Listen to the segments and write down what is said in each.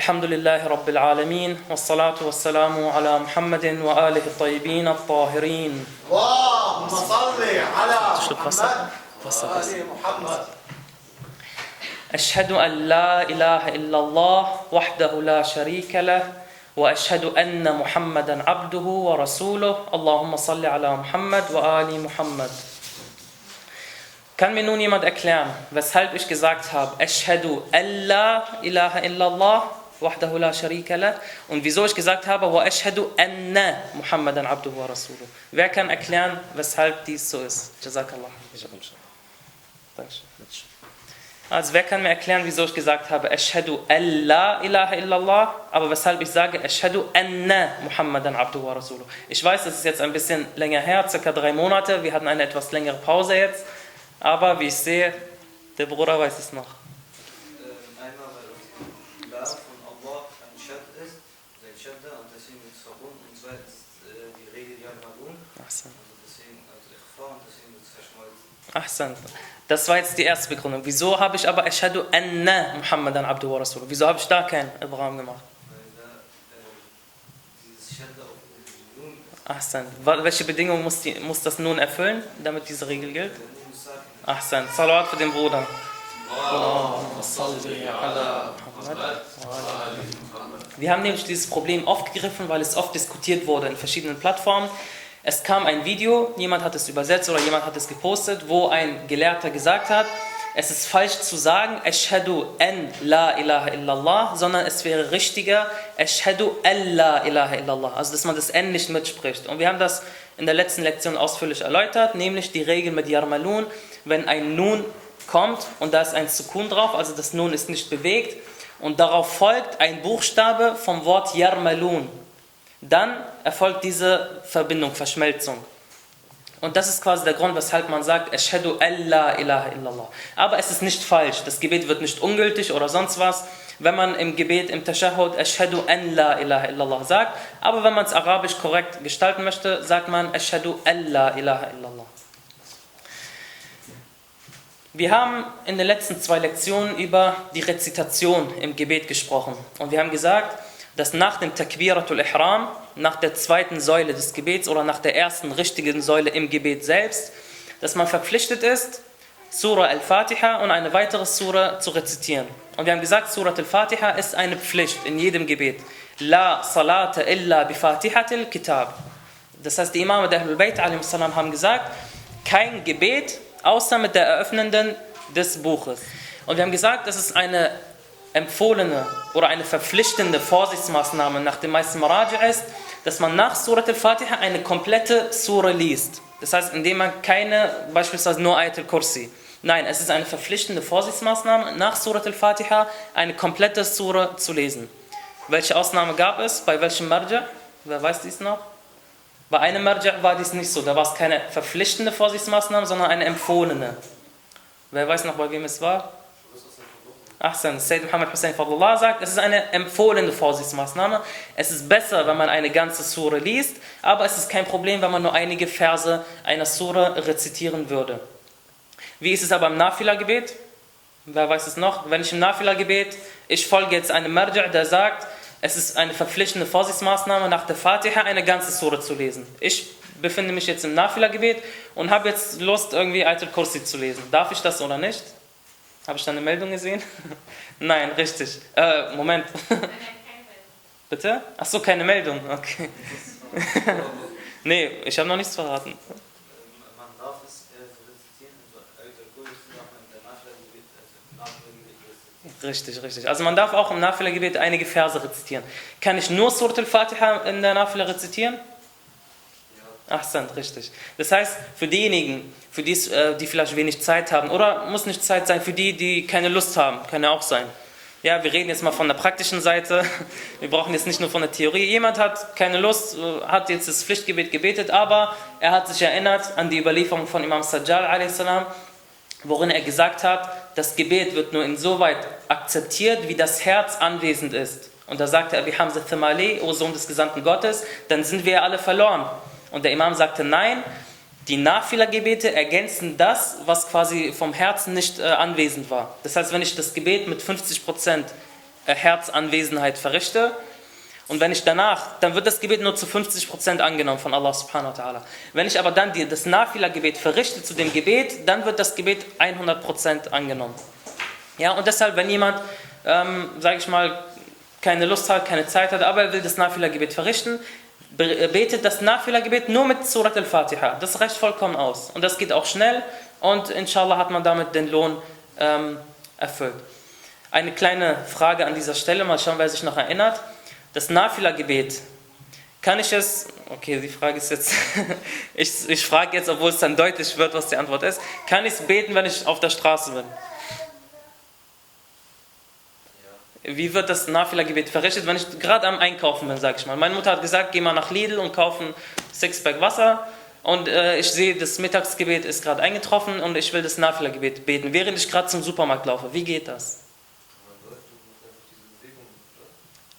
الحمد لله رب العالمين والصلاة والسلام على محمد وآله الطيبين الطاهرين. اللهم صل على. محمد. وآل محمد. أشهد أن لا إله إلا الله وحده لا شريك له وأشهد أن محمدا عبده ورسوله. اللهم صل على محمد وآل محمد. Kann mir nun jemand erklären, weshalb ich gesagt habe, Ashhadu alla ilaha illallah wahdahu la sharika lah und wieso ich gesagt habe, wa ashhadu anna Muhammadan abduhu wa rasuluh. Wer kann erklären, weshalb dies so ist? Jazakallah. Dankeschön. Also wer kann mir erklären, wieso ich gesagt habe, Ashhadu alla ilaha illallah, aber weshalb ich sage, Ashhadu anna Muhammadan abduhu wa rasuluh. Ich weiß, das ist jetzt ein bisschen länger her, circa drei Monate, wir hatten eine etwas längere Pause jetzt, aber wie ich sehe, der Bruder weiß es noch. Ähm, Einmal, weil das La von Allah ein Shad ist, der Shadda und deswegen wird es verbunden und zweitens äh, die Regel Yalmadun, Ahsan. also deswegen als Ikhfa und deswegen wird es Ahsan. Das war jetzt die erste Begründung. Wieso habe ich aber Ashhadu anna Muhammadan abduhu wa rasuluh? Wieso habe ich da kein Ibrahim gemacht? Ahsan. Welche Bedingung muss, die, muss das nun erfüllen, damit diese Regel gilt? Ahsan. Salawat für den Bruder. Wir haben nämlich dieses Problem aufgegriffen, weil es oft diskutiert wurde in verschiedenen Plattformen. Es kam ein Video, jemand hat es übersetzt oder jemand hat es gepostet, wo ein Gelehrter gesagt hat, es ist falsch zu sagen, Ashhadu an la ilaha illallah, sondern es wäre richtiger, Ashhadu an la ilaha illallah. Also, dass man das N nicht mitspricht. Und wir haben das in der letzten Lektion ausführlich erläutert, nämlich die Regel mit Yarmalun, wenn ein Nun kommt und da ist ein Sukun drauf, also das Nun ist nicht bewegt und darauf folgt ein Buchstabe vom Wort Yarmalun. Dann erfolgt diese Verbindung, Verschmelzung. Und das ist quasi der Grund, weshalb man sagt, Ashhadu an la ilaha illallah. Aber es ist nicht falsch, das Gebet wird nicht ungültig oder sonst was, wenn man im Gebet, im Tashahhud, Ashhadu an la ilaha illallah sagt. Aber wenn man es arabisch korrekt gestalten möchte, sagt man Ashhadu an la ilaha illallah. Wir haben in den letzten zwei Lektionen über die Rezitation im Gebet gesprochen. Und wir haben gesagt, dass nach dem Takbiratul Ihram, nach der zweiten Säule des Gebets oder nach der ersten richtigen Säule im Gebet selbst, dass man verpflichtet ist, Surah Al-Fatiha und eine weitere Surah zu rezitieren. Und wir haben gesagt, Surah Al-Fatiha ist eine Pflicht in jedem Gebet. La salata illa bi Fatihatil Kitab. Das heißt, die Imame der Ahlul Bayt a.s. haben gesagt, kein Gebet außer mit der eröffnenden des Buches. Und wir haben gesagt, das ist eine empfohlene oder eine verpflichtende Vorsichtsmaßnahme nach den meisten Maraji ist, dass man nach Surat al-Fatiha eine komplette Sura liest. Das heißt, indem man keine, beispielsweise nur Ayat al-Kursi. Nein, es ist eine verpflichtende Vorsichtsmaßnahme, nach Surat al-Fatiha eine komplette Sura zu lesen. Welche Ausnahme gab es? Bei welchem Marja? Wer weiß dies noch? Bei einem Marja war dies nicht so. Da war es keine verpflichtende Vorsichtsmaßnahme, sondern eine empfohlene. Wer weiß noch, bei wem es war? Ahsan, Sayyid Muhammad Hussein Fadlullah sagt, es ist eine empfohlene Vorsichtsmaßnahme. Es ist besser, wenn man eine ganze Sure liest, aber es ist kein Problem, wenn man nur einige Verse einer Sure rezitieren würde. Wie ist es aber im Nafila-Gebet? Wer weiß es noch? Wenn ich im Nafila-Gebet, ich folge jetzt einem Marja', der sagt, es ist eine verpflichtende Vorsichtsmaßnahme, nach der Fatiha eine ganze Sure zu lesen. Ich befinde mich jetzt im Nafila-Gebet und habe jetzt Lust, irgendwie Ayatul Kursi zu lesen. Darf ich das oder nicht? Habe ich da eine Meldung gesehen? Nein, richtig. Äh, Moment. Bitte? Ach so, keine Meldung. Okay. nee, ich habe noch nichts verraten. Man darf es äh, also also rezitieren. Richtig, richtig. Also man darf auch im Nafila-Gebet einige Verse rezitieren. Kann ich nur Surat al-Fatiha in der Nafila rezitieren? Ahsan, richtig. Das heißt, für diejenigen, für die, äh, die vielleicht wenig Zeit haben, oder muss nicht Zeit sein, für die, die keine Lust haben, kann ja auch sein. Ja, wir reden jetzt mal von der praktischen Seite. Wir brauchen jetzt nicht nur von der Theorie. Jemand hat keine Lust, äh, hat jetzt das Pflichtgebet gebetet, aber er hat sich erinnert an die Überlieferung von Imam Sajjal a.s., worin er gesagt hat, das Gebet wird nur insoweit akzeptiert, wie das Herz anwesend ist. Und da sagte Abi Hamza Thamali, O Sohn des Gesandten Gottes, dann sind wir alle verloren. Und der Imam sagte, nein, Die Nafila-Gebete ergänzen das, was quasi vom Herzen nicht äh, anwesend war. Das heißt, wenn ich das Gebet mit 50% äh, Herzanwesenheit verrichte und wenn ich danach, dann wird das Gebet nur zu 50% angenommen von Allah subhanahu wa ta'ala. Wenn ich aber dann die, das Nafila-Gebet verrichte zu dem Gebet, dann wird das Gebet 100% angenommen. Ja, und deshalb, wenn jemand, ähm, sage ich mal, keine Lust hat, keine Zeit hat, aber er will das Nafila-Gebet verrichten, betet das Nafila-Gebet nur mit Surat al-Fatiha. Das reicht vollkommen aus. Und das geht auch schnell und inshallah hat man damit den Lohn ähm, erfüllt. Eine kleine Frage an dieser Stelle, mal schauen, wer sich noch erinnert. Das Nafila-Gebet, kann ich es, okay, die Frage ist jetzt, ich, ich frage jetzt, obwohl es dann deutlich wird, was die Antwort ist, kann ich es beten, wenn ich auf der Straße bin? Wie wird das Nafila-Gebet verrichtet, wenn ich gerade am Einkaufen bin, sage ich mal. Meine Mutter hat gesagt, geh mal nach Lidl und kauf ein Sixpack Wasser und äh, ich sehe, das Mittagsgebet ist gerade eingetroffen und ich will das Nafila-Gebet beten, während ich gerade zum Supermarkt laufe. Wie geht das?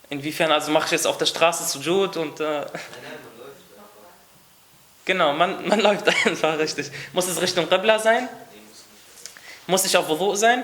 Inwiefern, also mache ich jetzt auf der Straße zu Jude und... Äh, Genau, man, man läuft einfach richtig. Muss es Richtung Qibla sein? Muss ich auf Wudu sein?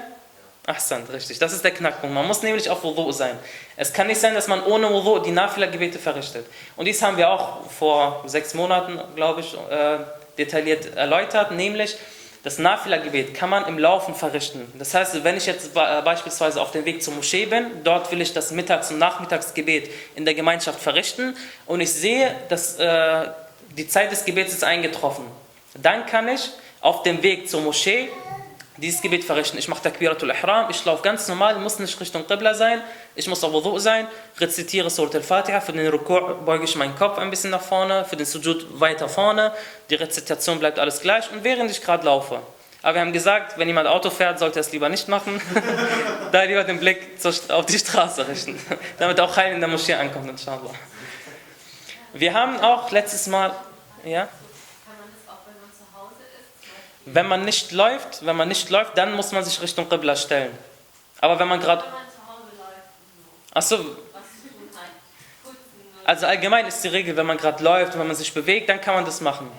Ahsan, richtig. Das ist der Knackpunkt. Man muss nämlich auf Wudu sein. Es kann nicht sein, dass man ohne Wudu die Nafila-Gebete verrichtet. Und dies haben wir auch vor sechs Monaten, glaube ich, äh, detailliert erläutert, nämlich das Nafila-Gebet kann man im Laufen verrichten. Das heißt, wenn ich jetzt äh, beispielsweise auf dem Weg zur Moschee bin, dort will ich das Mittags- und Nachmittagsgebet in der Gemeinschaft verrichten und ich sehe, dass äh, die Zeit des Gebets ist eingetroffen. Dann kann ich auf dem Weg zur Moschee dieses Gebet verrichten. Ich mache Takbiratul Ihram, ich laufe ganz normal, muss nicht Richtung Qibla sein, ich muss auf Wudu sein, rezitiere Surat al-Fatiha, für den Ruku' beuge ich meinen Kopf ein bisschen nach vorne, für den Sujud weiter vorne, die Rezitation bleibt alles gleich. Und während ich gerade laufe. Aber wir haben gesagt, wenn jemand Auto fährt, sollte er es lieber nicht machen, da lieber den Blick auf die Straße richten, damit auch keiner in der Moschee ankommt, inshallah. Wir haben auch letztes Mal, ja? Wenn man nicht läuft, wenn man nicht läuft, dann muss man sich Richtung Qibla stellen. Aber wenn man gerade... Achso. Also allgemein ist die Regel, wenn man gerade läuft und wenn man sich bewegt, dann kann man das machen.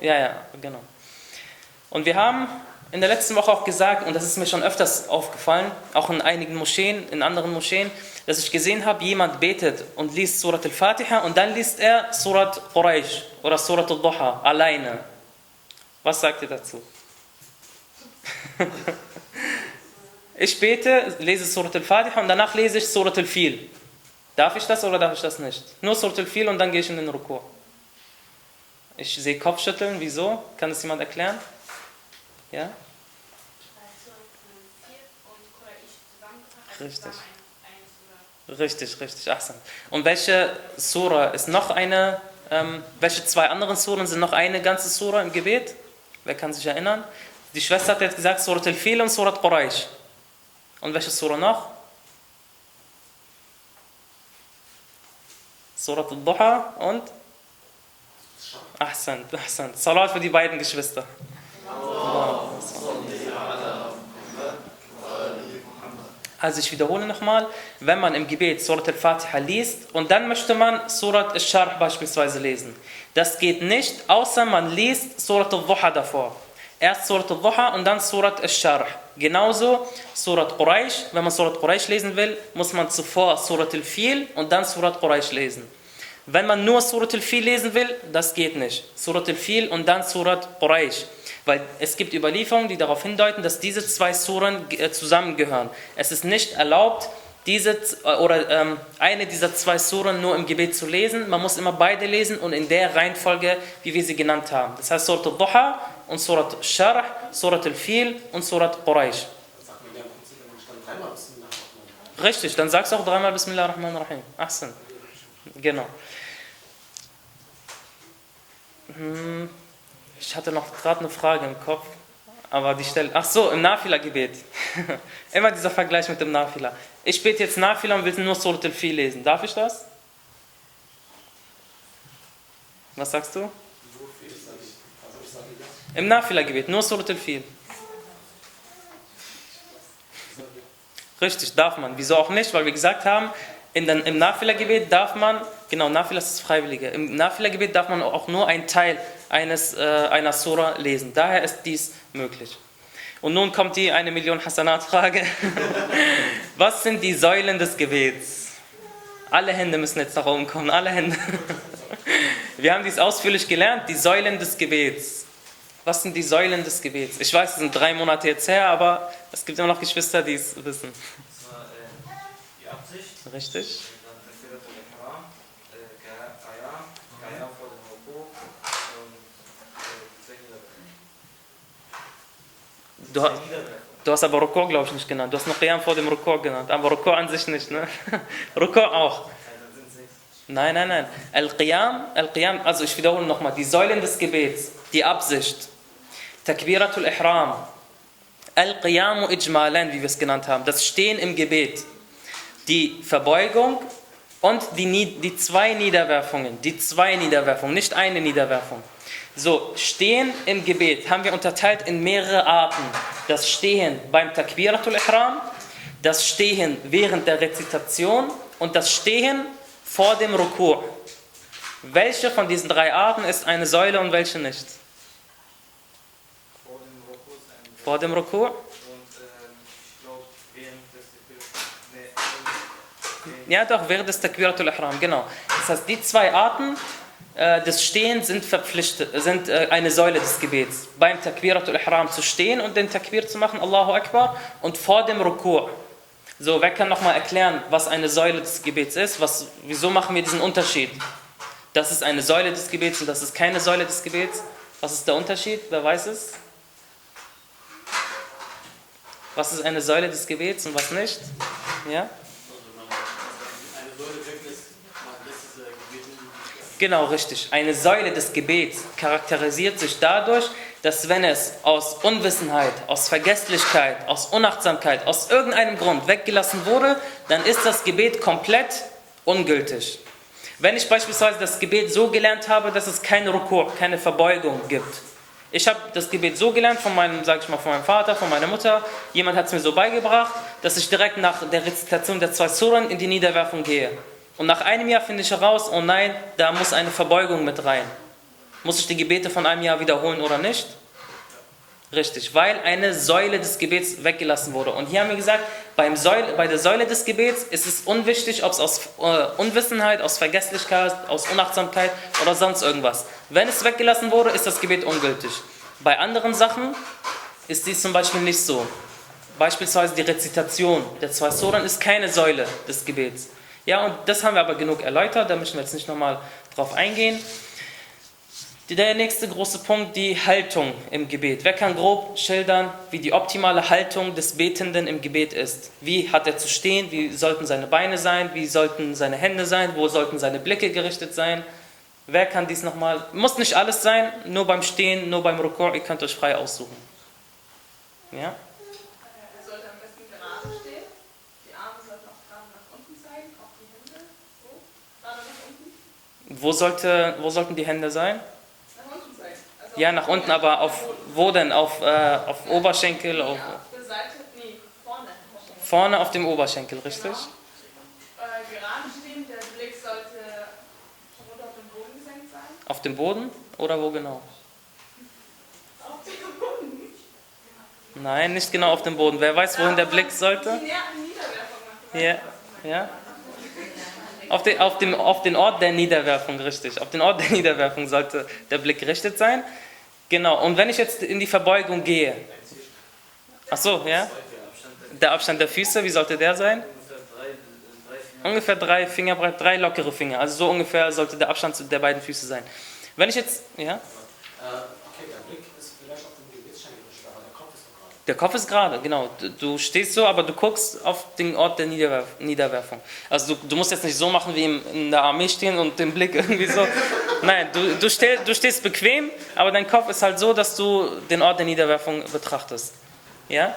Ja, ja, genau. Und wir haben in der letzten Woche auch gesagt, und das ist mir schon öfters aufgefallen, auch in einigen Moscheen, in anderen Moscheen, dass ich gesehen habe, jemand betet und liest Surat al-Fatiha und dann liest er Surat Quraysh oder Surat al-Duha alleine. Was sagt ihr dazu? ich bete, lese Surat al-Fatiha und danach lese ich Surat al-Fil. Darf ich das oder darf ich das nicht? Nur Surat al-Fil und dann gehe ich in den Rukur. Ich sehe Kopfschütteln, wieso? Kann das jemand erklären? Ja? Richtig. Richtig, richtig. Achsan. Und welche Sura ist noch eine, ähm, welche zwei anderen Suren sind noch eine ganze Sura im Gebet? Wer kann sich erinnern? Die Schwester hat jetzt gesagt Surat al-Fil und Surat Quraysh. Und welche Sura noch? Surat al-Duha und? Ahsan, Ahsan. Salat für die beiden Geschwister. Also ich wiederhole nochmal, wenn man im Gebet Surat al-Fatiha liest und dann möchte man Surat al-Sharh beispielsweise lesen. Das geht nicht, außer man liest Surat al-Duha davor. Erst Surat al-Duha und dann Surat al-Sharh. Genauso Surat Quraysh, wenn man Surat Quraysh lesen will, muss man zuvor Surat al-Fil und dann Surat Quraysh lesen. Wenn man nur Surat al-Fil lesen will, das geht nicht. Surat al-Fil und dann Surat Quraysh. Weil es gibt Überlieferungen, die darauf hindeuten, dass diese zwei Suren äh, zusammengehören. Es ist nicht erlaubt, diese äh, oder ähm, eine dieser zwei Suren nur im Gebet zu lesen. Man muss immer beide lesen und in der Reihenfolge, wie wir sie genannt haben. Das heißt Surat al-Duha und Surat Sharh, Surat al-Fil und Surat Quraysh. Richtig, dann sagst du auch dreimal Bismillah ar-Rahman ar-Rahim. Ahsan. Genau. Hm. Ich hatte noch gerade eine Frage im Kopf, aber die Stelle. Ach so, im Nafila-Gebet. Immer dieser Vergleich mit dem Nafila. Ich bete jetzt Nafila und will nur Surat al-Fi lesen. Darf ich das? Was sagst du? Im Nafila-Gebet, nur Surat al-Fi. Richtig, darf man. Wieso auch nicht? Weil wir gesagt haben, in den, im Nafila-Gebet darf man, genau, Nafila ist das Freiwillige, im Nafila-Gebet darf man auch nur einen Teil eines, äh, einer Sura lesen. Daher ist dies möglich. Und nun kommt die eine Million Hasanat-Frage. Was sind die Säulen des Gebets? Alle Hände müssen jetzt nach oben kommen, alle Hände. Wir haben dies ausführlich gelernt, die Säulen des Gebets. Was sind die Säulen des Gebets? Ich weiß, es sind drei Monate jetzt her, aber es gibt immer noch Geschwister, die es wissen. Das war äh, die Absicht. Richtig? Dann Takbiratul Ihram, äh, Qiyam, Qiyam vor dem Ruku und äh, zwei Niederwerfungen. Du, du hast aber Rukur, glaube ich, nicht genannt. Du hast noch Qiyam vor dem Rukur genannt, aber Rukur an sich nicht, ne? Rukur auch. Nein. Nein, nein. Al-Qiyam, Al-Qiyam, also ich wiederhole nochmal, die Säulen des Gebets, die Absicht, Takbiratul Ihram, Al-Qiyamu Ijmalan, wie wir es genannt haben, das Stehen im Gebet, die Verbeugung und die, die zwei Niederwerfungen, die zwei Niederwerfungen, nicht eine Niederwerfung. So, Stehen im Gebet haben wir unterteilt in mehrere Arten. Das Stehen beim Takbiratul Ihram, das Stehen während der Rezitation und das Stehen vor dem Ruku'. Welche von diesen drei Arten ist eine Säule und welche nicht? Vor dem Ruku ist ein Vor dem Ruku'? Und ich glaube, während des nee, während- Ja, doch, während des Takbiratul Ihram, genau. Das heißt, die zwei Arten des Stehens sind verpflichtet, sind äh, eine Säule des Gebets. Beim Takbiratul Ihram zu stehen und den Takbir zu machen, Allahu Akbar, und vor dem Ruku'. So, wer kann nochmal erklären, was eine Säule des Gebets ist? Was, wieso machen wir diesen Unterschied? Das ist eine Säule des Gebets und das ist keine Säule des Gebets. Was ist der Unterschied? Wer weiß es? Was ist eine Säule des Gebets und was nicht? Ja? Also man, eine Säule weglässt, man lässt das äh, Gebet nicht Genau, richtig. Eine Säule des Gebets charakterisiert sich dadurch, dass wenn es aus Unwissenheit, aus Vergesslichkeit, aus Unachtsamkeit, aus irgendeinem Grund weggelassen wurde, dann ist das Gebet komplett ungültig. Wenn ich beispielsweise das Gebet so gelernt habe, dass es keine Rukur, keine Verbeugung gibt. Ich habe das Gebet so gelernt von meinem, sag ich mal, von meinem Vater, von meiner Mutter. Jemand hat es mir so beigebracht, dass ich direkt nach der Rezitation der zwei Suren in die Niederwerfung gehe. Und nach einem Jahr finde ich heraus, oh nein, da muss eine Verbeugung mit rein. Muss ich die Gebete von einem Jahr wiederholen oder nicht? Richtig, weil eine Säule des Gebets weggelassen wurde. Und hier haben wir gesagt, beim Säule, bei der Säule des Gebets ist es unwichtig, ob es aus äh, Unwissenheit, aus Vergesslichkeit, aus Unachtsamkeit oder sonst irgendwas. Wenn es weggelassen wurde, ist das Gebet ungültig. Bei anderen Sachen ist dies zum Beispiel nicht so. Beispielsweise die Rezitation der zwei Suren ist keine Säule des Gebets. Ja, und das haben wir aber genug erläutert, da müssen wir jetzt nicht nochmal drauf eingehen. Der nächste große Punkt, die Haltung im Gebet. Wer kann grob schildern, wie die optimale Haltung des Betenden im Gebet ist? Wie hat er zu stehen? Wie sollten seine Beine sein? Wie sollten seine Hände sein? Wo sollten seine Blicke gerichtet sein? Wer kann dies nochmal? Muss nicht alles sein, nur beim Stehen, nur beim Rukur, ihr könnt euch frei aussuchen. Ja? Er sollte am besten gerade stehen. Die Arme sollten auch gerade nach unten zeigen, auch die Hände. So, gerade nach unten. Wo, sollte, wo sollten die Hände sein? Nach unten zeigen. Also Ja, nach unten, aber auf wo denn? Auf, äh, auf Oberschenkel? Auf, Ja, auf der Seite, nee, vorne. vorne auf dem Oberschenkel, richtig? Genau. Äh, gerade stehen, der Blick sollte auf den Boden gesenkt sein. Auf dem Boden oder wo genau? Auf den Boden. Nein, nicht genau auf dem Boden. Wer weiß, wohin der Blick sollte? Die Nieder- Niederwerfung machen. Ja, ja. Auf den, auf, dem, auf den Ort der Niederwerfung, richtig. Auf den Ort der Niederwerfung sollte der Blick gerichtet sein. Genau, und wenn ich jetzt in die Verbeugung gehe. Ach so, ja? Der Abstand der Füße, wie sollte der sein? ungefähr drei, Finger. Drei lockere Finger. Also so ungefähr sollte der Abstand der beiden Füße sein. Wenn ich jetzt, ja? Äh, okay, der Blick ist vielleicht auf dem Gebetsschenkel gerichtet, aber der Kopf ist doch gerade. Der Kopf ist gerade, genau. Du, stehst so, aber du guckst auf den Ort der Niederwerf Niederwerfung. Also du, du musst jetzt nicht so machen wie in der Armee stehen und den Blick irgendwie so. Nein, du, du, steh, du stehst bequem, aber dein Kopf ist halt so, dass du den Ort der Niederwerfung betrachtest. Ja? Einmal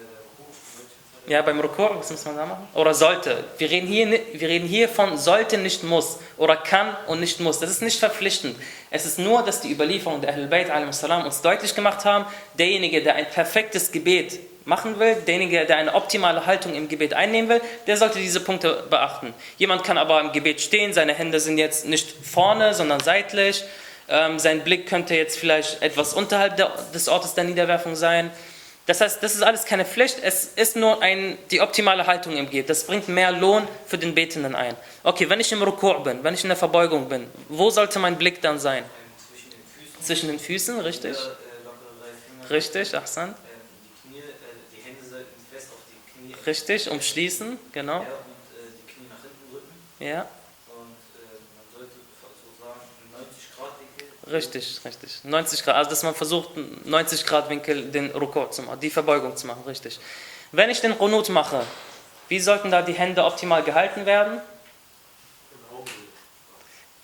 der Ruku, würde ich jetzt Ja, beim Rukur, was muss man da machen? Oder sollte. Wir reden, hier, wir reden hier von sollte, nicht muss. Oder kann und nicht muss. Das ist nicht verpflichtend. Es ist nur, dass die Überlieferung der Ahlul Bayt uns deutlich gemacht haben, derjenige, der ein perfektes Gebet machen will, derjenige, der eine optimale Haltung im Gebet einnehmen will, der sollte diese Punkte beachten. Jemand kann aber im Gebet stehen, seine Hände sind jetzt nicht vorne, sondern seitlich. Ähm, sein Blick könnte jetzt vielleicht etwas unterhalb des Ortes der Niederwerfung sein. Das heißt, das ist alles keine Pflicht, es ist nur ein, die optimale Haltung im Gebet. Das bringt mehr Lohn für den Betenden ein. Okay, wenn ich im Rukur bin, wenn ich in der Verbeugung bin, wo sollte mein Blick dann sein? Zwischen den Füßen. Zwischen den Füßen, richtig? Richtig, Ahsan. Richtig, umschließen, genau. Ja, und äh, die Knie nach hinten drücken. Ja, Und äh, man sollte sozusagen 90 Grad Winkel. Richtig, richtig. 90 Grad, also dass man versucht, 90 Grad Winkel den Rukur zu machen, die Verbeugung zu machen, richtig. Wenn ich den Qunut mache, wie sollten da die Hände optimal gehalten werden?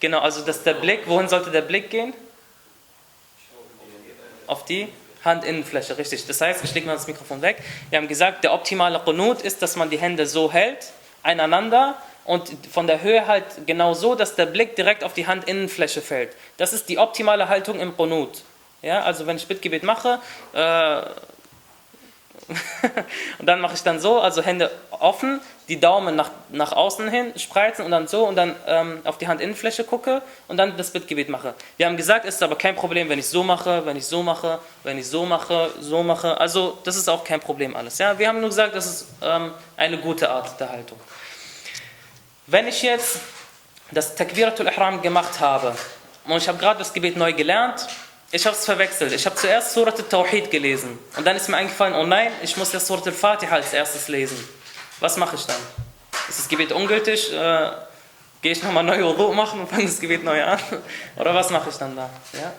Genau, also dass der Blick, wohin sollte der Blick gehen? Auf die Handinnenfläche, richtig. Das heißt, ich lege mal das Mikrofon weg. Wir haben gesagt, der optimale Qunut ist, dass man die Hände so hält, einander und von der Höhe halt genau so, dass der Blick direkt auf die Handinnenfläche fällt. Das ist die optimale Haltung im Qunut. Ja, also wenn ich Bittgebet mache, äh, und dann mache ich dann so, also Hände offen, die Daumen nach, nach außen hin spreizen und dann so und dann ähm, auf die Handinnenfläche gucke und dann das Bittgebet mache. Wir haben gesagt, es ist aber kein Problem, wenn ich so mache, wenn ich so mache, wenn ich so mache, so mache. Also das ist auch kein Problem alles. Ja, wir haben nur gesagt, das ist ähm, eine gute Art der Haltung. Wenn ich jetzt das Takbiratul Ihram gemacht habe und ich habe gerade das Gebet neu gelernt, ich habe es verwechselt. Ich habe zuerst Surat al-Tawhid gelesen und dann ist mir eingefallen, oh nein, ich muss ja Surat al-Fatiha als erstes lesen. Was mache ich dann? Ist das Gebet ungültig? Äh, Gehe ich nochmal neu Wudu machen und fange das Gebet neu an? Oder was mache ich dann da? Ja?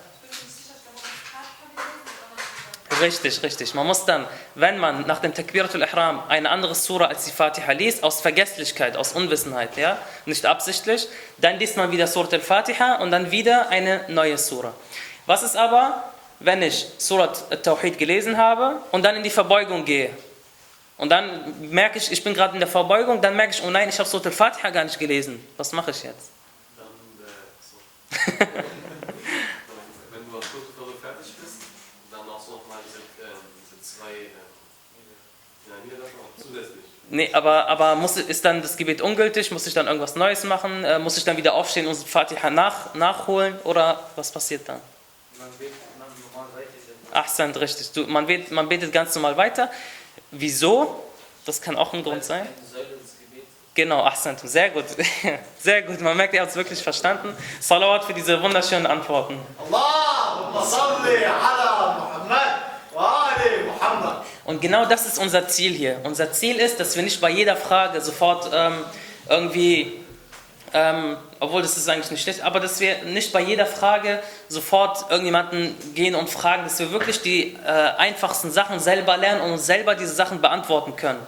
Richtig, richtig. Man muss dann, wenn man nach dem Takbiratul Ihram eine andere Sura als die Fatiha liest, aus Vergesslichkeit, aus Unwissenheit, ja, nicht absichtlich, dann liest man wieder Surat al-Fatiha und dann wieder eine neue Sura. Was ist aber, wenn ich Surat al-Tawhid gelesen habe und dann in die Verbeugung gehe? Und dann merke ich, ich bin gerade in der Verbeugung, dann merke ich, oh nein, ich habe Surat al-Fatiha gar nicht gelesen. Was mache ich jetzt? Dann, äh, so. Wenn du am Protokoll fertig bist, dann auch so nochmal diese, äh, diese zwei äh, ja, Niederlassungen auch zusätzlich. Nee, aber, aber muss, ist dann das Gebet ungültig? Muss ich dann irgendwas Neues machen? Äh, muss ich dann wieder aufstehen und Fatiha nach, nachholen? Oder was passiert dann? Man betet normal weiter. Ahsan, richtig. Du, man, betet, man betet ganz normal weiter. Wieso? Das kann auch ein Grund sein. Genau, Ahsan, sehr gut. Sehr gut, man merkt, er hat es wirklich verstanden. Salawat für diese wunderschönen Antworten. Allahumma salli ala und genau das ist unser Ziel hier. Unser Ziel ist, dass wir nicht bei jeder Frage sofort ähm, irgendwie, ähm, obwohl das ist eigentlich nicht schlecht, aber dass wir nicht bei jeder Frage sofort irgendjemanden gehen und fragen, dass wir wirklich die äh, einfachsten Sachen selber lernen und uns selber diese Sachen beantworten können.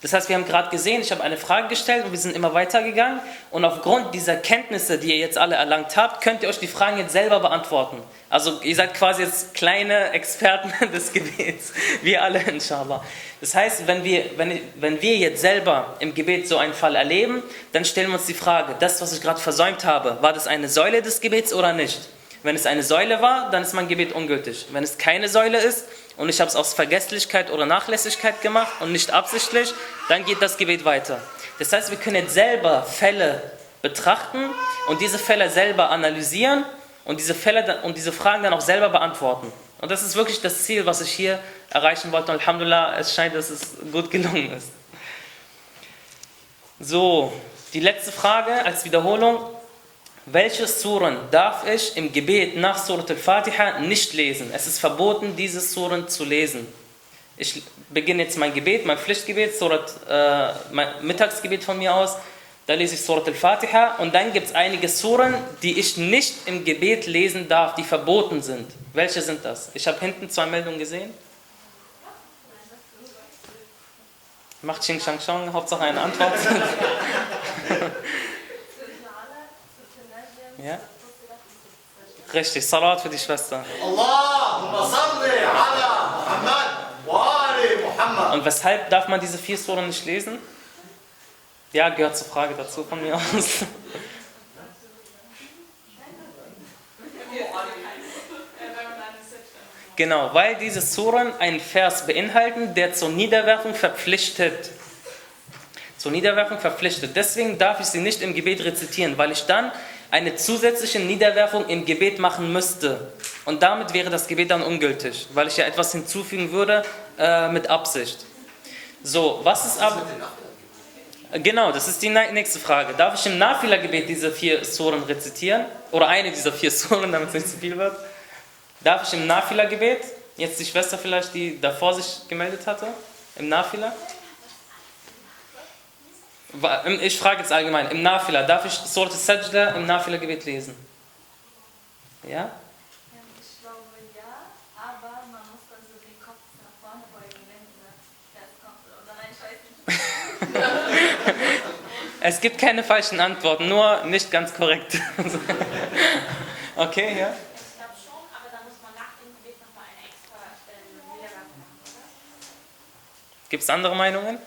Das heißt, wir haben gerade gesehen, ich habe eine Frage gestellt und wir sind immer weitergegangen. Und aufgrund dieser Kenntnisse, die ihr jetzt alle erlangt habt, könnt ihr euch die Fragen jetzt selber beantworten. Also ihr seid quasi jetzt kleine Experten des Gebets, wir alle inshallah. Das heißt, wenn wir, wenn, wenn wir jetzt selber im Gebet so einen Fall erleben, dann stellen wir uns die Frage, das, was ich gerade versäumt habe, war das eine Säule des Gebets oder nicht? Wenn es eine Säule war, dann ist mein Gebet ungültig. Wenn es keine Säule ist und ich habe es aus Vergesslichkeit oder Nachlässigkeit gemacht und nicht absichtlich, dann geht das Gebet weiter. Das heißt, wir können jetzt selber Fälle betrachten und diese Fälle selber analysieren und diese Fälle und diese Fragen dann auch selber beantworten. Und das ist wirklich das Ziel, was ich hier erreichen wollte. Und Alhamdulillah, es scheint, dass es gut gelungen ist. So, die letzte Frage als Wiederholung. Welche Suren darf ich im Gebet nach Surat al-Fatiha nicht lesen? Es ist verboten, diese Suren zu lesen. Ich beginne jetzt mein Gebet, mein Pflichtgebet, Surat, äh, mein Mittagsgebet von mir aus. Da lese ich Surat al-Fatiha und dann gibt es einige Suren, die ich nicht im Gebet lesen darf, die verboten sind. Welche sind das? Ich habe hinten zwei Meldungen gesehen. Macht Xing Shang Shang, Hauptsache eine Antwort. Ja? Richtig, Salat für die Schwester. Allahumma salli ala Muhammad wa ali Muhammad. Und weshalb darf man diese vier Suren nicht lesen? Ja, gehört zur Frage dazu von mir aus. Genau, weil diese Suren einen Vers beinhalten, der zur Niederwerfung verpflichtet. Zur Niederwerfung verpflichtet. Deswegen darf ich sie nicht im Gebet rezitieren, weil ich dann eine zusätzliche Niederwerfung im Gebet machen müsste. Und damit wäre das Gebet dann ungültig, weil ich ja etwas hinzufügen würde äh, mit Absicht. So, was ist aber... Genau, das ist die nächste Frage. Darf ich im Nafila-Gebet diese vier Suren rezitieren? Oder eine dieser vier Suren, damit es nicht zu viel wird? Darf ich im Nafila-Gebet, jetzt die Schwester vielleicht, die davor sich gemeldet hatte, im Nafila? Ich frage jetzt allgemein, im Nafila, darf ich Surat al-Sajda im Nafila-Gebet lesen? Ja? Ich glaube ja, aber man muss dann so den Kopf nach vorne beugen, wenn dieser Vers kommt. Oder nein, ich weiß nicht. Es gibt keine falschen Antworten, nur nicht ganz korrekt. okay, ja? Ich glaube schon, aber dann muss man nach dem Gebet nochmal eine extra äh, Wiedergabe machen, oder? Gibt es andere Meinungen?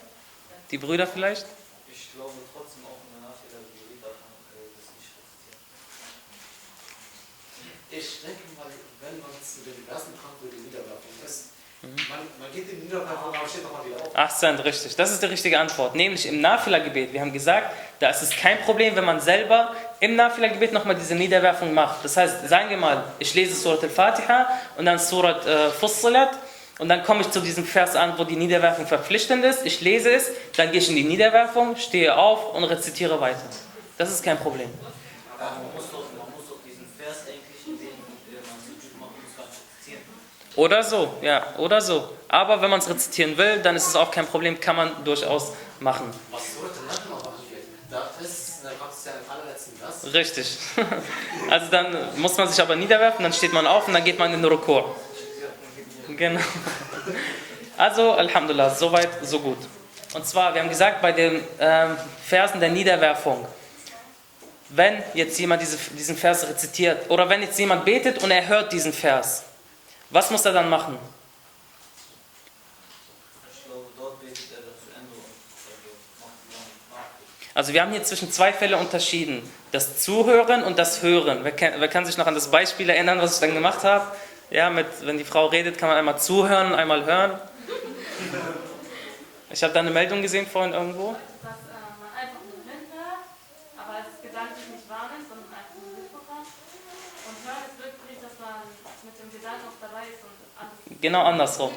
Die Brüder vielleicht? Ich glaube trotzdem auch in der Nachfehler Gebet darf man äh, das nicht rezitieren. Ich denke mal, wenn man zu den ersten über die Niederwerfung ist, man, man geht in die Niederwerfung, aber steht nochmal wieder auf. Ahsan, richtig. Das ist die richtige Antwort. Nämlich im Nafila-Gebet. Wir haben gesagt, da ist es kein Problem, wenn man selber im Nafila-Gebet nochmal diese Niederwerfung macht. Das heißt, sagen wir mal, ich lese Surat al-Fatiha und dann Surat äh, Fussilat und dann komme ich zu diesem Vers an, wo die Niederwerfung verpflichtend ist. Ich lese es, dann gehe ich in die Niederwerfung, stehe auf und rezitiere weiter. Das ist kein Problem. Aber man muss doch, man muss doch diesen Vers eigentlich, in dem äh, man Sujud machen muss, gar nicht rezitieren. Oder so, ja, oder so. Aber wenn man es rezitieren will, dann ist es auch kein Problem, kann man durchaus machen. Was Vers. Richtig. Also dann muss man sich aber niederwerfen, dann steht man auf und dann geht man in den Rukur. Genau. Also, Alhamdulillah, soweit, so gut. Und zwar, wir haben gesagt, bei den ähm, Versen der Niederwerfung, wenn jetzt jemand diese, diesen Vers rezitiert oder wenn jetzt jemand betet und er hört diesen Vers, was muss er dann machen? Also wir haben hier zwischen zwei Fälle unterschieden. Das Zuhören und das Hören. Wer kann, wer kann sich noch an das Beispiel erinnern, was ich dann gemacht habe? Ja, mit, wenn die Frau redet, kann man einmal zuhören einmal hören. Ich habe da eine Meldung gesehen vorhin irgendwo. Dass äh, man einfach nur hinhört, aber es gedanklich nicht wahrnimmt, sondern einfach nur mitbekommt. Und hören ist wirklich, dass man mit dem Gedanken auch dabei ist und alles. Genau andersrum.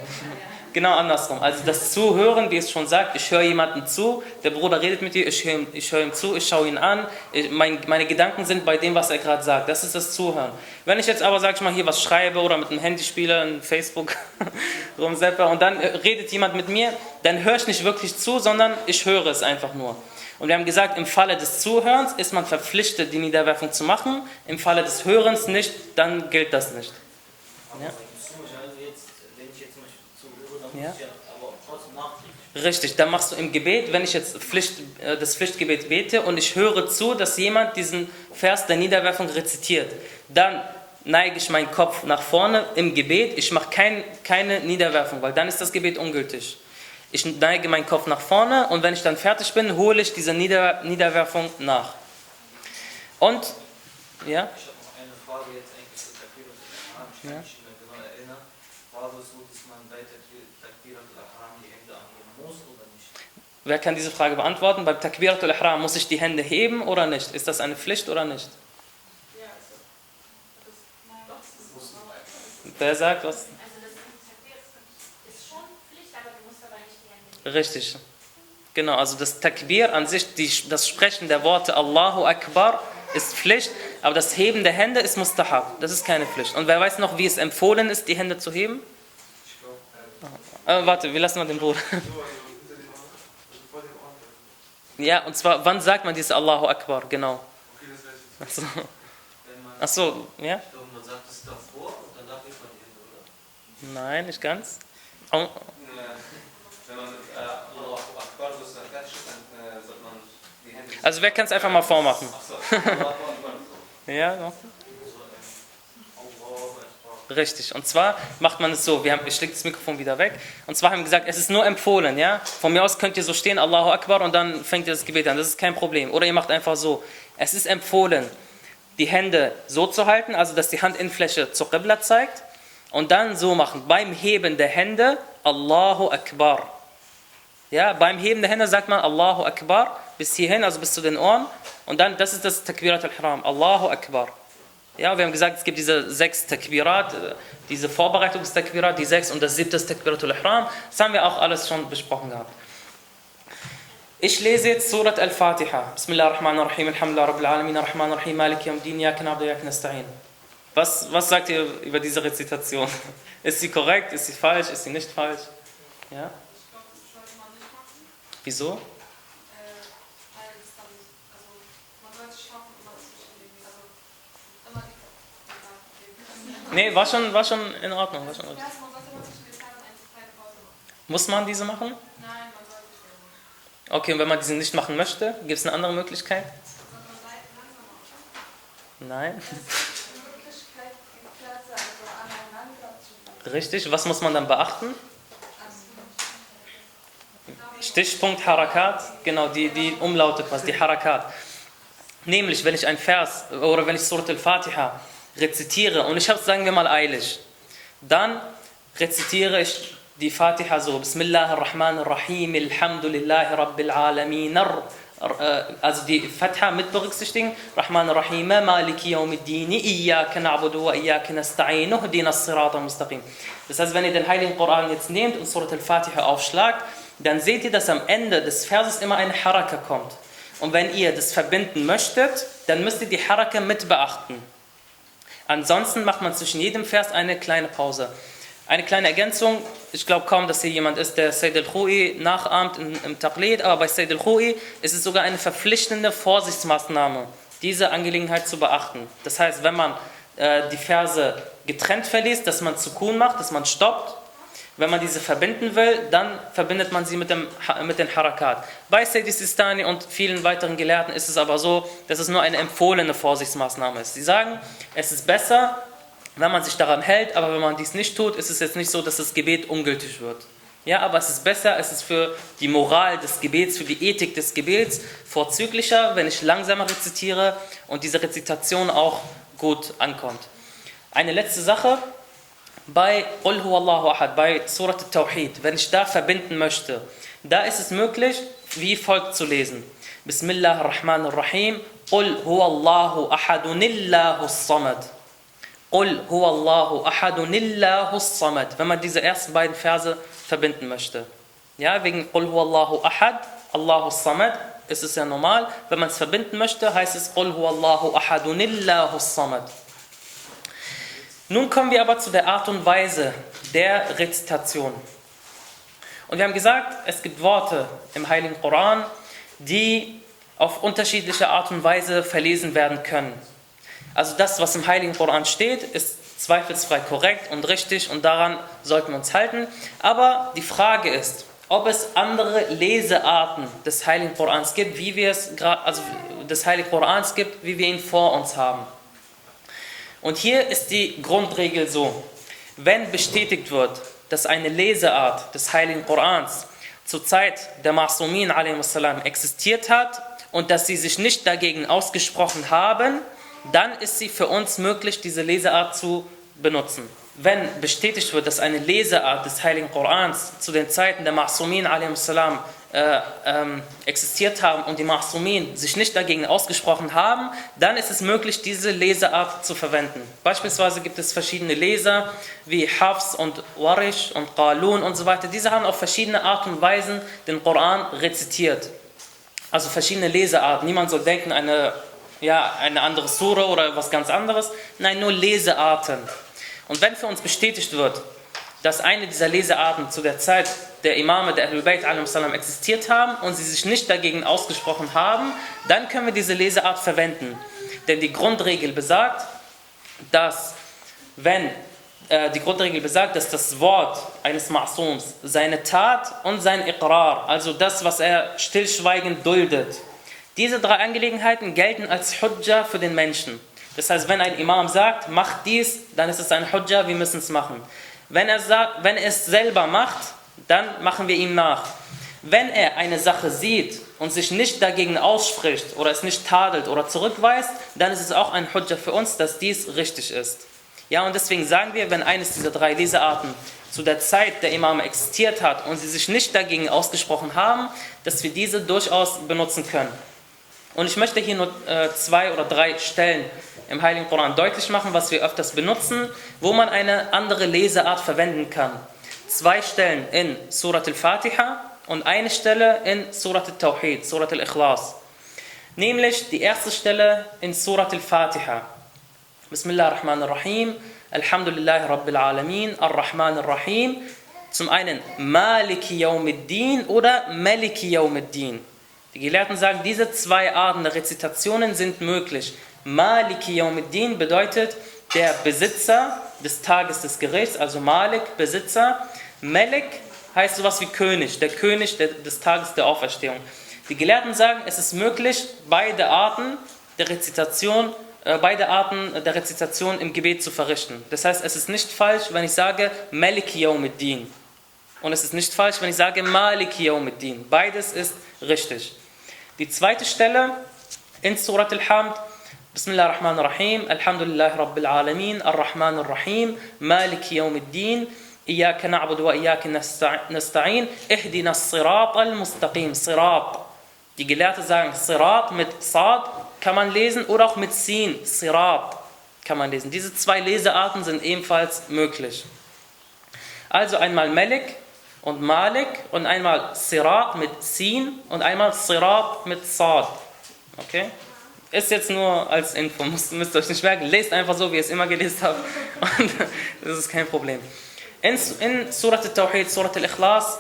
Genau andersrum. Also das Zuhören, wie es schon sagt, ich höre jemandem zu, der Bruder redet mit dir, ich höre ihm, ich höre ihm zu, ich schaue ihn an, ich, mein, meine Gedanken sind bei dem, was er gerade sagt. Das ist das Zuhören. Wenn ich jetzt aber, sag ich mal, hier was schreibe oder mit einem Handy spiele, in Facebook rumseppe und dann redet jemand mit mir, dann höre ich nicht wirklich zu, sondern ich höre es einfach nur. Und wir haben gesagt, im Falle des Zuhörens ist man verpflichtet, die Niederwerfung zu machen. Im Falle des Hörens nicht, dann gilt das nicht. Ja. Also jetzt, wenn ich jetzt zum Beispiel zuhöre, dann Ja. Richtig, dann machst du im Gebet, wenn ich jetzt Pflicht, äh, das Pflichtgebet bete und ich höre zu, dass jemand diesen Vers der Niederwerfung rezitiert, dann neige ich meinen Kopf nach vorne im Gebet, ich mache kein, keine Niederwerfung, weil dann ist das Gebet ungültig. Ich neige meinen Kopf nach vorne und wenn ich dann fertig bin, hole ich diese Nieder, Niederwerfung nach. Und, ja, Ich habe noch eine Frage jetzt eigentlich zu Takbirat al-Ihram. Ich kann mich nicht mehr genau erinnern. War das so, dass man bei Takbir- Takbirat al-Ihram die Hände anheben muss oder nicht? Wer kann diese Frage beantworten? Beim Takbiratul Ihram muss ich die Hände heben oder nicht? Ist das eine Pflicht oder nicht? Wer sagt was? Also das ist schon Pflicht, aber du musst dabei nicht die Hände Richtig. Genau, also das Takbir an sich, die, das Sprechen der Worte Allahu Akbar ist Pflicht, aber das Heben der Hände ist Mustahab. Das ist keine Pflicht. Und wer weiß noch, wie es empfohlen ist, die Hände zu heben? Ich glaube, Äh, warte, wir lassen mal den Bruder. Ja, und zwar, wann sagt man dieses Allahu Akbar? Genau. Achso, wenn man, Ach so, ja? ich glaube, man sagt es davor und danach hebt man die Hände, oder? Nein, nicht ganz. Oh, Wenn man äh, Allahu Akbar sozusagen fertig ist, dann äh, sollte man die Hände. also wer kann es einfach mal vormachen? Achso, Allahu Akbar. Ja, no. So, ähm, Allahu Akbar. Richtig. Und zwar macht man es so, wir haben, ich lege das Mikrofon wieder weg. Und zwar haben wir gesagt, es ist nur empfohlen, ja. Von mir aus könnt ihr so stehen, Allahu Akbar, und dann fängt ihr das Gebet an. Das ist kein Problem. Oder ihr macht einfach so. Es ist empfohlen, die Hände so zu halten, also dass die Handinnenfläche zur Qibla zeigt. Und dann so machen. Beim Heben der Hände, Allahu Akbar. Ja, beim Heben der Hände sagt man Allahu Akbar bis hierhin, also bis zu den Ohren. Und dann, das ist das Takbirat al-Ihram. Allahu Akbar. Ja, wir haben gesagt, es gibt diese sechs Takbirat, äh, diese Vorbereitungstakbirat, die sechs und das siebte ist Takbirat al-Ihram. Das haben wir auch alles schon besprochen gehabt. Ich lese jetzt Surat al-Fatiha. Bismillah ar-Rahman ar-Rahim, Alhamdulillah Rabbil Alamin, ar-Rahman ar-Rahim, Malik Yawm Din, Yaka na'budu wa Yaka nasta'in. Was, was sagt ihr über diese Rezitation? Ist sie korrekt? Ist sie falsch? Ist sie nicht falsch? Ja? Ich glaube, das sollte man nicht machen, Wieso? äh, weil es dann, also man sollte schaffen, immer zwischenlegen. Also immer die. Ja, Nee, war schon, war schon in Ordnung. War schon machen. Muss man diese machen? Nein, man sollte nicht machen. Okay, und wenn man diese nicht machen möchte, gibt es eine andere Möglichkeit? Nein. Also. Richtig. Was muss man dann beachten? Stichpunkt Harakat, genau, die, die Umlaute quasi, die Harakat. Nämlich, wenn ich ein Vers oder wenn ich Surat al-Fatiha rezitiere und ich habe es, sagen wir mal, eilig, dann rezitiere ich die Fatiha so, Bismillah ar-Rahman ar-Rahim, Alhamdulillahi Rabbil Alamin, äh, also die Fatha mit berücksichtigen, Rahman ar-Rahim, Maliki Yawmiddin, Iyaka na'budu wa Iyaka nasta'in, Uhdina as-Sirata mustaqim. Das heißt, wenn ihr den Heiligen Koran jetzt nehmt und Surat al-Fatiha aufschlagt, dann seht ihr, dass am Ende des Verses immer eine Haraka kommt. Und wenn ihr das verbinden möchtet, dann müsst ihr die Haraka mit beachten. Ansonsten macht man zwischen jedem Vers eine kleine Pause. Eine kleine Ergänzung, ich glaube kaum, dass hier jemand ist, der Sayyid al-Khou'i nachahmt im, im Taqlid, aber bei Sayyid al-Khou'i ist es sogar eine verpflichtende Vorsichtsmaßnahme, diese Angelegenheit zu beachten. Das heißt, wenn man äh, die Verse getrennt verliest, dass man Sukun macht, dass man stoppt, wenn man diese verbinden will, dann verbindet man sie mit, dem, mit den Harakat. Bei Sayyid Sistani und vielen weiteren Gelehrten ist es aber so, dass es nur eine empfohlene Vorsichtsmaßnahme ist. Sie sagen, es ist besser, wenn man sich daran hält, aber wenn man dies nicht tut, ist es jetzt nicht so, dass das Gebet ungültig wird. Ja, aber es ist besser, es ist für die Moral des Gebets, für die Ethik des Gebets vorzüglicher, wenn ich langsamer rezitiere und diese Rezitation auch gut ankommt. Eine letzte Sache, bei Qul huwallahu ahad, bei Surat al-Tawhid, wenn ich da verbinden möchte, da ist es möglich, wie folgt zu lesen. Bismillah ar-Rahman ar-Rahim, Qul huwallahu ahadunillahu samad. Qul huwallahu ahadunillahu samad. Wenn man diese ersten beiden Verse verbinden möchte. Ja, wegen Qul huwallahu ahad, Allahu samad, ist es ja normal. Wenn man es verbinden möchte, heißt es Qul huwallahu ahadunillahu samad. Nun kommen wir aber zu der Art und Weise der Rezitation. Und wir haben gesagt, es gibt Worte im Heiligen Koran, die auf unterschiedliche Art und Weise verlesen werden können. Also das, was im Heiligen Koran steht, ist zweifelsfrei korrekt und richtig und daran sollten wir uns halten. Aber die Frage ist, ob es andere Lesearten des Heiligen Korans gibt, wie wir es also des Heiligen Korans gibt, wie wir ihn vor uns haben. Und hier ist die Grundregel so, wenn bestätigt wird, dass eine Leseart des Heiligen Korans zur Zeit der Masumin a.s. existiert hat und dass sie sich nicht dagegen ausgesprochen haben, dann ist sie für uns möglich, diese Leseart zu benutzen. Wenn bestätigt wird, dass eine Leseart des Heiligen Korans zu den Zeiten der Masumin a.s. Äh, ähm, existiert haben und die Masumin sich nicht dagegen ausgesprochen haben, dann ist es möglich, diese Leseart zu verwenden. Beispielsweise gibt es verschiedene Leser wie Hafs und Warish und Qalun und so weiter. Diese haben auf verschiedene Art und Weisen den Koran rezitiert. Also verschiedene Lesearten. Niemand soll denken, eine, ja, eine andere Sura oder was ganz anderes. Nein, nur Lesearten. Und wenn für uns bestätigt wird, dass eine dieser Lesearten zu der Zeit der Imame der Ahlul Bayt existiert haben und sie sich nicht dagegen ausgesprochen haben, dann können wir diese Leseart verwenden. Denn die Grundregel besagt, dass wenn äh, die Grundregel besagt, dass das Wort eines Ma'sums seine Tat und sein Iqrar, also das, was er stillschweigend duldet, diese drei Angelegenheiten gelten als Hujja für den Menschen. Das heißt, wenn ein Imam sagt, macht dies, dann ist es ein Hujja, wir müssen es machen. Wenn er, sagt, wenn er es selber macht, dann machen wir ihm nach. Wenn er eine Sache sieht und sich nicht dagegen ausspricht oder es nicht tadelt oder zurückweist, dann ist es auch ein Hujja für uns, dass dies richtig ist. Ja, und deswegen sagen wir, wenn eines dieser drei Lesearten zu der Zeit der Imame existiert hat und sie sich nicht dagegen ausgesprochen haben, dass wir diese durchaus benutzen können. Und ich möchte hier nur äh, zwei oder drei Stellen im Heiligen Koran deutlich machen, was wir öfters benutzen, wo man eine andere Leseart verwenden kann. Zwei Stellen in Surat al-Fatiha und eine Stelle in Surat al-Tawhid, Surat al-Ikhlas. Nämlich die erste Stelle in Surat al-Fatiha. Bismillah ar-Rahman ar-Rahim, Alhamdulillah Rabbil Alamin, Ar-Rahman ar-Rahim. Zum einen Maliki Yawmiddin oder Maliki Yawmiddin. Die Gelehrten sagen, diese zwei Arten der Rezitationen sind möglich. Maliki Yawmiddin bedeutet der Besitzer des Tages des Gerichts, also Malik, Besitzer. Malik heißt sowas wie König, der König des Tages der Auferstehung. Die Gelehrten sagen, es ist möglich, beide Arten der Rezitation, äh, beide Arten der Rezitation im Gebet zu verrichten. Das heißt, es ist nicht falsch, wenn ich sage Maliki Yawmiddin. Und es ist nicht falsch, wenn ich sage Maliki Yawmiddin. Beides ist richtig. Die zweite Stelle in Surat Al-Hamd, Bismillah ar-Rahman ar-Rahim, Alhamdulillah Rabbil Alamin, Ar-Rahman ar-Rahim, Maliki Yawmiddin, إياك نعبد وإياك نستعين اهدنا الصراط المستقيم صراط Die Gelehrten sagen Sirat mit Sad kann man lesen oder auch mit Sin, Sirat kann man lesen. Diese zwei Lesearten sind ebenfalls möglich. Also einmal Malik und Malik und einmal Sirat mit Sin und einmal Sirat mit Sad. Okay? Ist jetzt nur als Info, müsst, müsst ihr euch nicht merken. Lest einfach so, wie ihr es immer gelesen habt. Und das ist kein Problem. In, in Surah Al-Tawhid, Surah Al-Ikhlas,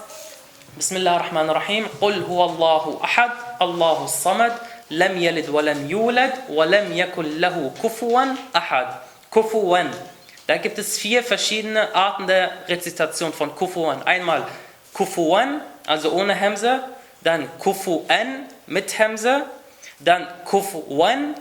Bismillah ar-Rahman ar-Rahim, قل هو الله أحد الله الصمد لم يلد ولم يولد ولم يكن له كفوا أحد Kufuwan. Da gibt es vier verschiedene Arten der Rezitation von Kufuwan. Einmal Kufuwan, also ohne Hemse, dann Kufuan mit Hemse, dann Kufuwan,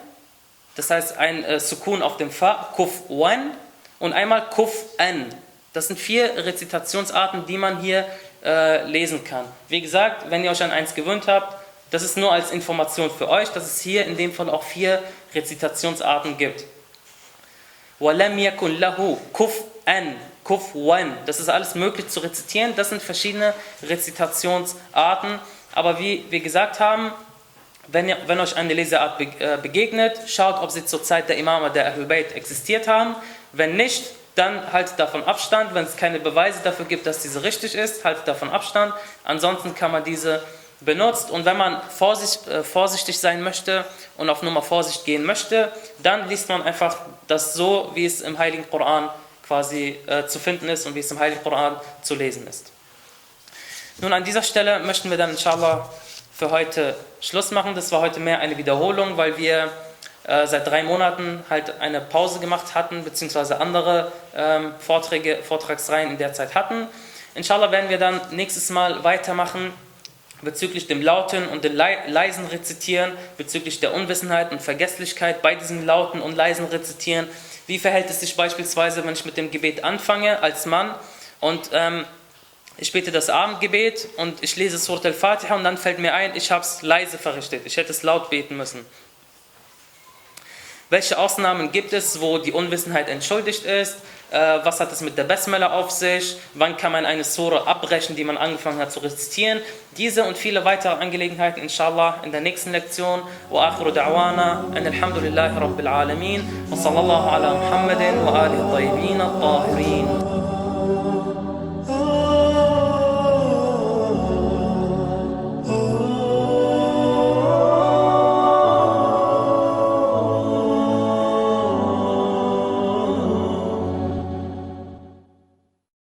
das heißt ein äh, Sukun auf dem Fa, Kufuwan und einmal Kufan. Das sind vier Rezitationsarten, die man hier äh, lesen kann. Wie gesagt, wenn ihr euch an eins gewöhnt habt, das ist nur als Information für euch, dass es hier in dem Fall auch vier Rezitationsarten gibt. وَلَمْ يَكُنْ لَهُ كُفْأً Kufwan. Das ist alles möglich zu rezitieren. Das sind verschiedene Rezitationsarten. Aber wie wir gesagt haben, wenn, ihr, wenn euch eine Leseart äh, begegnet, schaut, ob sie zur Zeit der Imame der Ahlul Bayt existiert haben. Wenn nicht, dann haltet davon Abstand. Wenn es keine Beweise dafür gibt, dass diese richtig ist, haltet davon Abstand. Ansonsten kann man diese benutzt und wenn man äh, vorsichtig sein möchte und auf Nummer Vorsicht gehen möchte, dann liest man einfach das so, wie es im Heiligen Koran quasi äh, zu finden ist und wie es im Heiligen Koran zu lesen ist. Nun an dieser Stelle möchten wir dann inshallah für heute Schluss machen. Das war heute mehr eine Wiederholung, weil wir äh, seit drei Monaten halt eine Pause gemacht hatten, beziehungsweise andere ähm, Vorträge, Vortragsreihen in der Zeit hatten. Inshallah werden wir dann nächstes Mal weitermachen bezüglich dem lauten und dem leisen Rezitieren, bezüglich der Unwissenheit und Vergesslichkeit bei diesem lauten und leisen Rezitieren. Wie verhält es sich beispielsweise, wenn ich mit dem Gebet anfange als Mann und ähm, ich bete das Abendgebet und ich lese Surat al-Fatiha und dann fällt mir ein, ich habe es leise verrichtet, ich hätte es laut beten müssen. Welche Ausnahmen gibt es, wo die Unwissenheit entschuldigt ist? Äh, was hat es mit der Basmala auf sich? Wann kann man eine Sura abbrechen, die man angefangen hat zu rezitieren? Diese und viele weitere Angelegenheiten, inshallah, in der nächsten Lektion. Wa akhiru da'wana, an alhamdulillahi rabbil alamin, wa sallallahu ala Muhammadin wa alihi tayyibin at-tahirin.